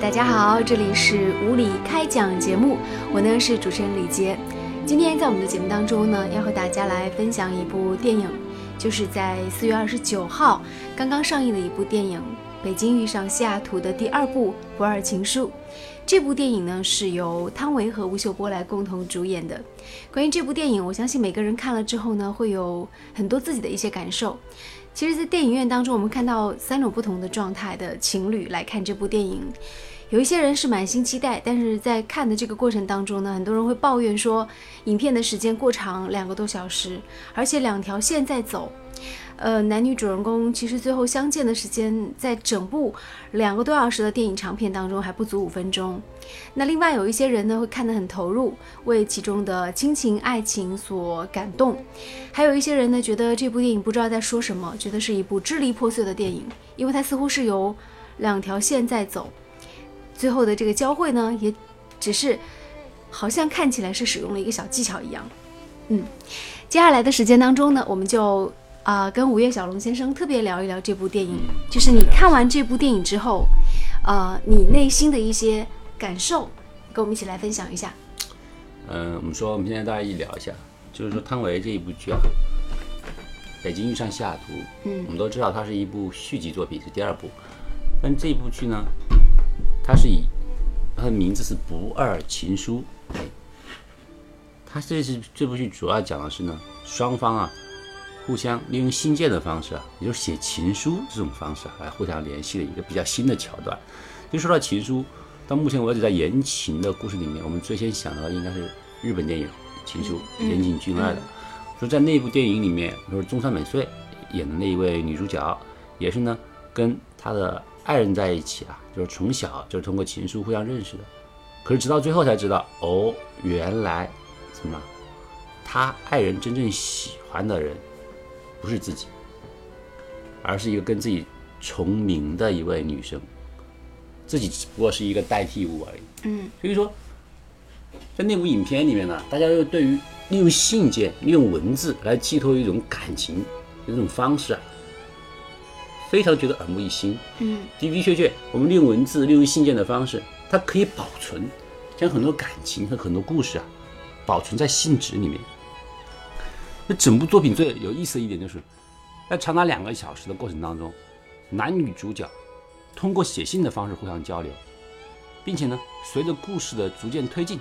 大家好，这里是无理开讲节目，我呢是主持人李杰。今天在我们的节目当中呢，要和大家来分享一部电影，就是在四月二十九号刚刚上映的一部电影《北京遇上西雅图》的第二部《不二情书》。这部电影呢是由汤唯和吴秀波来共同主演的。关于这部电影，我相信每个人看了之后呢，会有很多自己的一些感受。其实，在电影院当中，我们看到三种不同的状态的情侣来看这部电影。有一些人是满心期待，但是在看的这个过程当中呢，很多人会抱怨说，影片的时间过长，两个多小时，而且两条线在走。呃，男女主人公其实最后相见的时间，在整部两个多小时的电影长片当中还不足五分钟。那另外有一些人呢，会看得很投入，为其中的亲情爱情所感动；还有一些人呢，觉得这部电影不知道在说什么，觉得是一部支离破碎的电影，因为它似乎是由两条线在走，最后的这个交汇呢，也只是好像看起来是使用了一个小技巧一样。嗯，接下来的时间当中呢，我们就。啊，跟五月小龙先生特别聊一聊这部电影，就是你看完这部电影之后，呃，你内心的一些感受，跟我们一起来分享一下。嗯，我们说，我们现在大家一聊一下，就是说汤唯这一部剧啊，《北京遇上西雅图》，嗯，我们都知道它是一部续集作品，是第二部，但这部剧呢，它是以它的名字是《不二情书》，哎，它这是这部剧主要讲的是呢，双方啊。互相利用信件的方式啊，也就是写情书这种方式啊，来互相联系的一个比较新的桥段。就说到情书，到目前为止，在言情的故事里面，我们最先想到的应该是日本电影《情书》，岩井俊二的。说在那部电影里面，就是中山美穗演的那一位女主角，也是呢跟她的爱人在一起啊，就是从小就是通过情书互相认识的。可是直到最后才知道，哦，原来什么？他爱人真正喜欢的人。不是自己，而是一个跟自己重名的一位女生，自己只不过是一个代替物而已。嗯，所以说，在那部影片里面呢，大家又对于利用信件、利用文字来寄托一种感情的这种方式啊，非常觉得耳目一新。嗯，的的确确，我们利用文字、利用信件的方式，它可以保存，将很多感情和很多故事啊，保存在信纸里面。那整部作品最有意思的一点就是，在长达两个小时的过程当中，男女主角通过写信的方式互相交流，并且呢，随着故事的逐渐推进，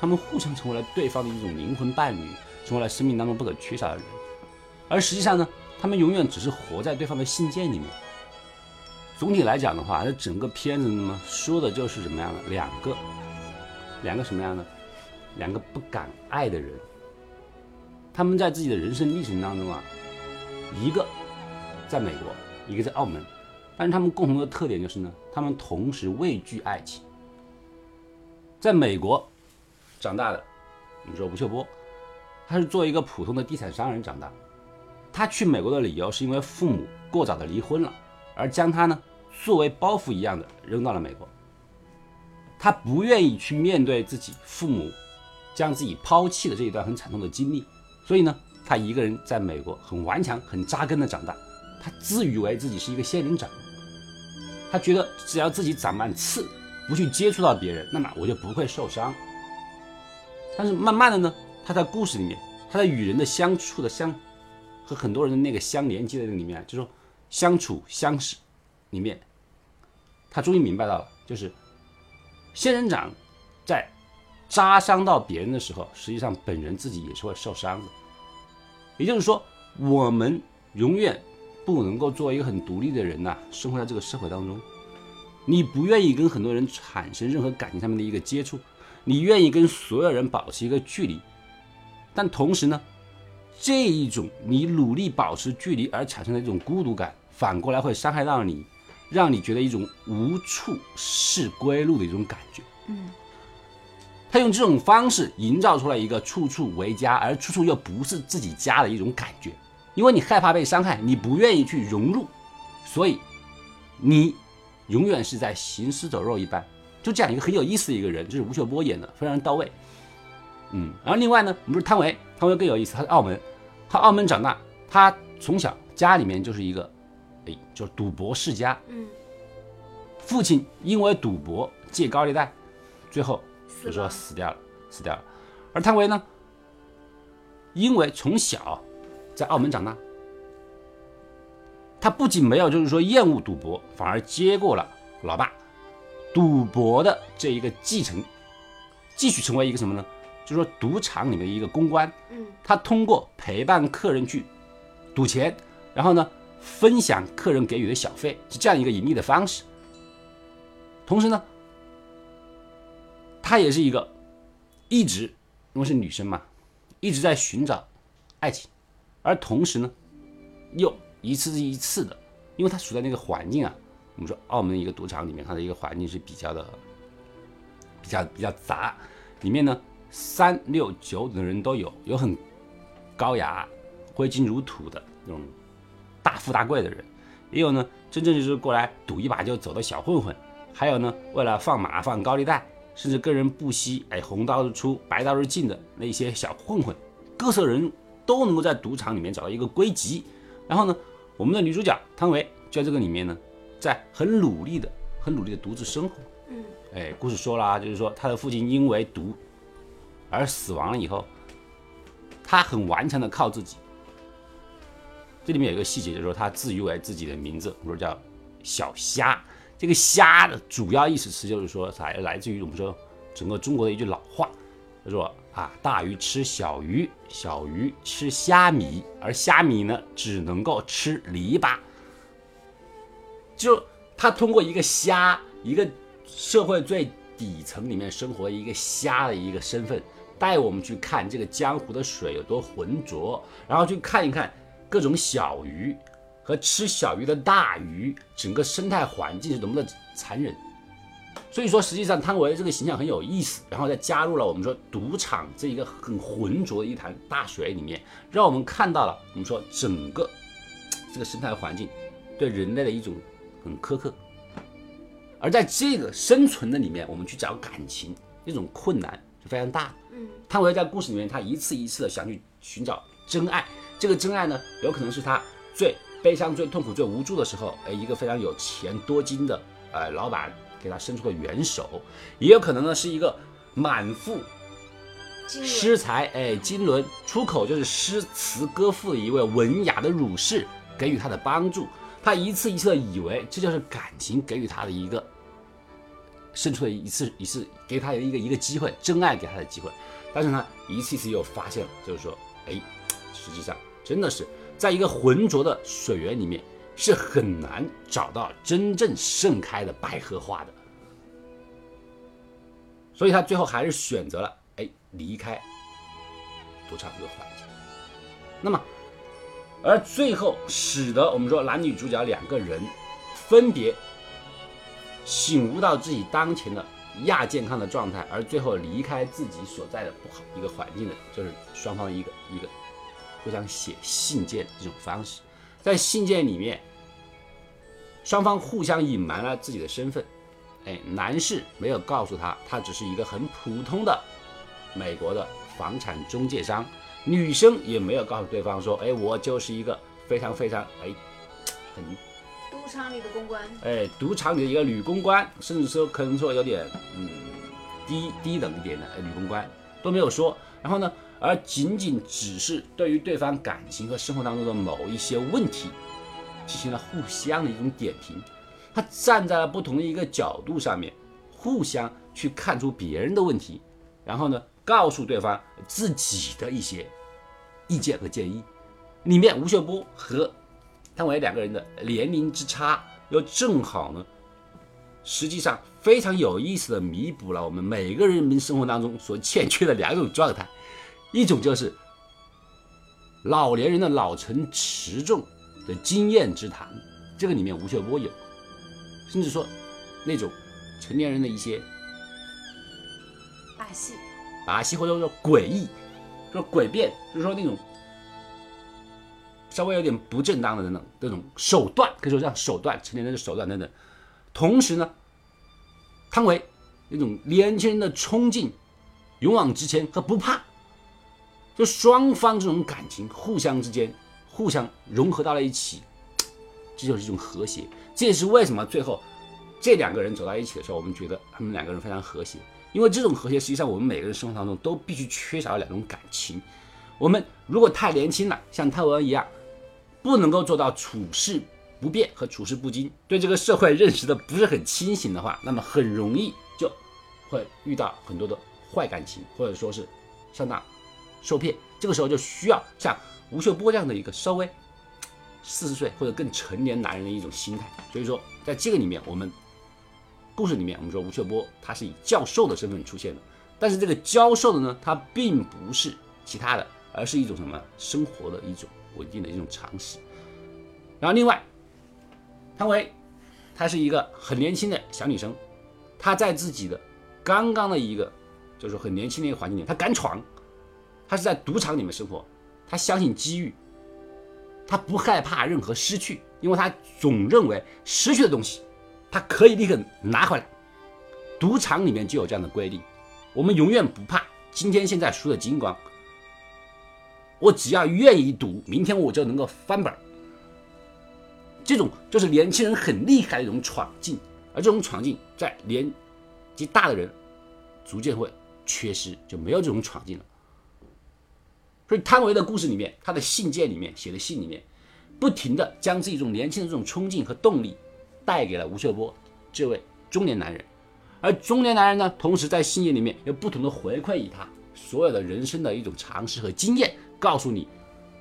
他们互相成为了对方的一种灵魂伴侣，成为了生命当中不可缺少的人。而实际上呢，他们永远只是活在对方的信件里面。总体来讲的话，这整个片子呢，说的就是什么样的？两个，两个什么样的？两个不敢爱的人。他们在自己的人生历程当中啊，一个在美国，一个在澳门，但是他们共同的特点就是呢，他们同时畏惧爱情。在美国长大的，你说吴秀波，他是做一个普通的地产商人长大。他去美国的理由是因为父母过早的离婚了，而将他呢作为包袱一样的扔到了美国。他不愿意去面对自己父母将自己抛弃的这一段很惨痛的经历。所以呢，他一个人在美国很顽强、很扎根的长大。他自以为自己是一个仙人掌，他觉得只要自己长满刺，不去接触到别人，那么我就不会受伤。但是慢慢的呢，他在故事里面，他在与人的相处的相和很多人的那个相连接的里面，就说相处相识里面，他终于明白到了，就是仙人掌在扎伤到别人的时候，实际上本人自己也是会受伤的。也就是说，我们永远不能够作为一个很独立的人呐，生活在这个社会当中。你不愿意跟很多人产生任何感情上面的一个接触，你愿意跟所有人保持一个距离，但同时呢，这一种你努力保持距离而产生的一种孤独感，反过来会伤害到你，让你觉得一种无处是归路的一种感觉。嗯。他用这种方式营造出来一个处处为家，而处处又不是自己家的一种感觉，因为你害怕被伤害，你不愿意去融入，所以你永远是在行尸走肉一般。就这样一个很有意思的一个人，就是吴秀波演的，非常到位。嗯，然后另外呢，不是汤唯，汤唯更有意思，他是澳门，他澳门长大，他从小家里面就是一个，哎，就是赌博世家，嗯，父亲因为赌博借高利贷，最后就说死掉了，死掉了。而汤唯呢，因为从小在澳门长大，他不仅没有就是说厌恶赌博，反而接过了老爸赌博的这一个继承，继续成为一个什么呢？就是说赌场里面一个公关，嗯。他通过陪伴客人去赌钱，然后呢分享客人给予的小费，是这样一个盈利的方式。同时呢，她也是一个一直因为是女生嘛，一直在寻找爱情，而同时呢，又一次一次的，因为她处在那个环境啊，我们说澳门一个赌场里面，它的一个环境是比较的比较比较杂，里面呢三六九等的人都有，有很高雅、挥金如土的那种大富大贵的人，也有呢真正就是过来赌一把就走的小混混，还有呢为了放马放高利贷，甚至跟人不惜哎红刀子出白刀子进的那些小混混，各色人都能够在赌场里面找到一个归集。然后呢，我们的女主角汤唯就在这个里面呢，在很努力的、很努力的独自生活。嗯，哎，故事说了啊，就是说她的父亲因为毒而死亡了以后，他很顽强的靠自己。这里面有一个细节，就是说他自誉为自己的名字，我说叫小虾。这个虾的主要意思词就是说，来来自于我们说整个中国的一句老话，他说啊，大鱼吃小鱼，小鱼吃虾米，而虾米呢只能够吃篱笆。就他通过一个虾，一个社会最底层里面生活的一个虾的一个身份，带我们去看这个江湖的水有多浑浊，然后去看一看各种小鱼和吃小鱼的大鱼，整个生态环境是多么的残忍。所以说，实际上汤唯这个形象很有意思，然后再加入了我们说赌场这一个很浑浊的一潭大水里面，让我们看到了我们说整个这个生态环境对人类的一种很苛刻。而在这个生存的里面，我们去找感情，那种困难是非常大。嗯，汤唯在故事里面，他一次一次的想去寻找真爱，这个真爱呢，有可能是他最悲伤、最痛苦、最无助的时候，哎，一个非常有钱多金的呃老板给他伸出了援手，也有可能呢是一个满腹诗才，哎，金轮出口就是诗词歌赋的一位文雅的儒士给予他的帮助，他一次一次的以为这就是感情给予他的一个伸出了一次一次给他一个一个机会，真爱给他的机会，但是呢，一次次又发现了，就是说，哎，实际上真的是在一个浑浊的水源里面是很难找到真正盛开的百合花的，所以他最后还是选择了哎离开赌场这个环境。那么，而最后使得我们说男女主角两个人分别醒悟到自己当前的亚健康的状态，而最后离开自己所在的不好一个环境的，就是双方一个一个互相写信件这种方式，在信件里面，双方互相隐瞒了自己的身份。哎，男士没有告诉他，他只是一个很普通的美国的房产中介商；女生也没有告诉对方说，哎，我就是一个非常非常哎很场里的公关，哎，赌场里的一个女公关，甚至说可能说有点嗯低低等一点的哎女公关都没有说。然后呢，而仅仅只是对于对方感情和生活当中的某一些问题，进行了互相的一种点评。他站在了不同的一个角度上面，互相去看出别人的问题，然后呢，告诉对方自己的一些意见和建议。里面吴秀波和汤唯两个人的年龄之差，又正好呢，实际上非常有意思的弥补了我们每个人民生活当中所欠缺的两种状态，一种就是老年人的老成持重的经验之谈，这个里面吴秀波有，甚至说那种成年人的一些把戏，把戏或者说诡异，说诡辩，就是说那种稍微有点不正当的那种那种手段，可以说这样手段，成年人的手段等等。同时呢，汤唯那种年轻人的冲劲、勇往直前和不怕，就双方这种感情互相之间互相融合到了一起，这就是一种和谐。这也是为什么最后这两个人走到一起的时候，我们觉得他们两个人非常和谐。因为这种和谐，实际上我们每个人生活当中都必须缺少两种感情。我们如果太年轻了，像汤唯一样，不能够做到处事不变和处事不惊，对这个社会认识的不是很清醒的话，那么很容易就会遇到很多的坏感情，或者说是上当受骗。这个时候就需要像吴秀波这样的一个稍微四十岁或者更成年男人的一种心态。所以说，在这个里面，我们。故事里面，我们说吴秀波他是以教授的身份出现的，但是这个教授的呢，他并不是其他的，而是一种什么生活的一种稳定的一种常识。然后另外，汤唯，她是一个很年轻的小女生，她在自己的刚刚的一个就是很年轻的一个环境里，她敢闯，她是在赌场里面生活，她相信机遇，她不害怕任何失去，因为她总认为失去的东西。他可以立刻拿回来，赌场里面就有这样的规定，我们永远不怕今天现在输的精光，我只要愿意赌，明天我就能够翻本这种就是年轻人很厉害的一种闯劲，而这种闯劲在年纪大的人逐渐会缺失，就没有这种闯劲了。所以汤唯的故事里面，他的信件里面写的信里面，不停的将自己这种年轻的这种冲劲和动力。带给了吴秀波这位中年男人，而中年男人呢，同时在信件里面有不同的回馈于他所有的人生的一种常识和经验，告诉你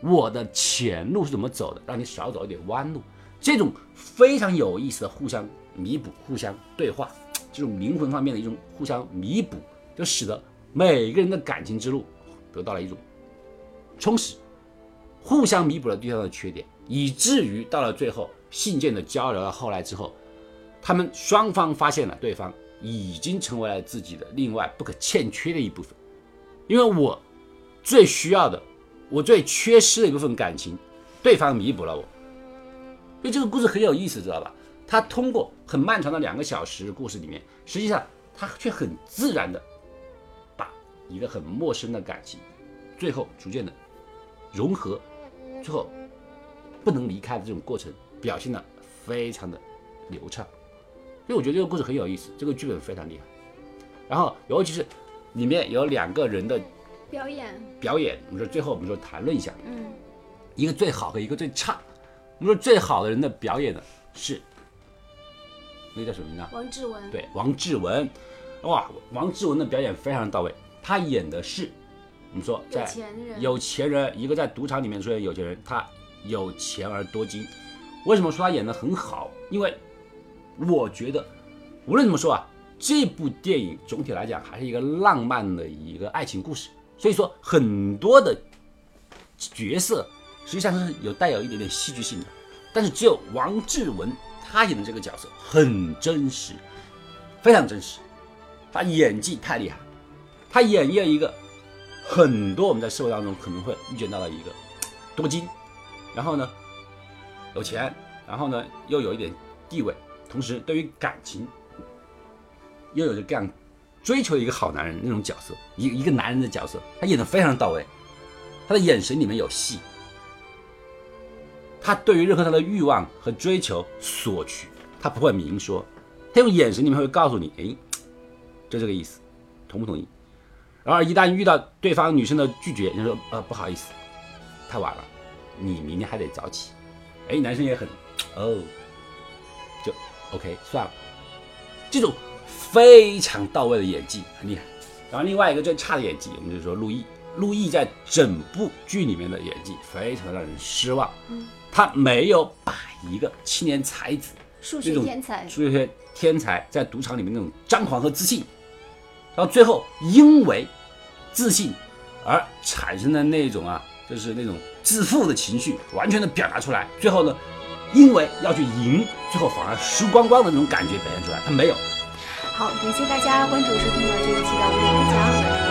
我的前路是怎么走的，让你少走一点弯路。这种非常有意思的互相弥补、互相对话，这种灵魂方面的一种互相弥补，就使得每个人的感情之路得到了一种充实，互相弥补了对方的缺点，以至于到了最后。信件的交流到后来之后，他们双方发现了对方已经成为了自己的另外不可欠缺的一部分，因为我最需要的，我最缺失的一部分感情，对方弥补了我。所以这个故事很有意思，知道吧？他通过很漫长的两个小时故事里面，实际上他却很自然的把一个很陌生的感情，最后逐渐的融合，最后不能离开的这种过程。表现的非常的流畅，所以我觉得这个故事很有意思，这个剧本非常厉害。然后尤其是里面有两个人的表演，表演，我们说最后我们说谈论一下，嗯，一个最好和一个最差。我们说最好的人的表演呢是那个叫什么名字？王志文。对，王志文，哇，王志文的表演非常到位。他演的是我们说在有钱人，一个在赌场里面出现有钱人，他有钱而多金。为什么说他演的很好？因为我觉得，无论怎么说啊，这部电影总体来讲还是一个浪漫的一个爱情故事。所以说，很多的角色实际上是有带有一点点戏剧性的。但是只有王志文他演的这个角色很真实，非常真实。他演技太厉害，他演绎了一个很多我们在社会当中可能会遇见到的一个多金，然后呢？有钱，然后呢，又有一点地位，同时对于感情，又有着这样追求一个好男人那种角色，一一个男人的角色，他演的非常到位，他的眼神里面有戏，他对于任何他的欲望和追求索取，他不会明说，他用眼神里面会告诉你，哎，就这个意思，同不同意？然而一旦遇到对方女生的拒绝，你说呃不好意思，太晚了，你明天还得早起。哎，男生也很，哦，就 OK 算了，这种非常到位的演技很厉害。然后另外一个最差的演技，我们就说陆毅，陆毅在整部剧里面的演技非常让人失望。嗯，他没有把一个青年才子，数学天才，数学天才在赌场里面那种张狂和自信，然后最后因为自信而产生的那种啊。就是那种自负的情绪，完全的表达出来。最后呢，因为要去赢，最后反而输光光的那种感觉表现出来，他没有。好，感谢大家关注收听了这一期的《无理讲》。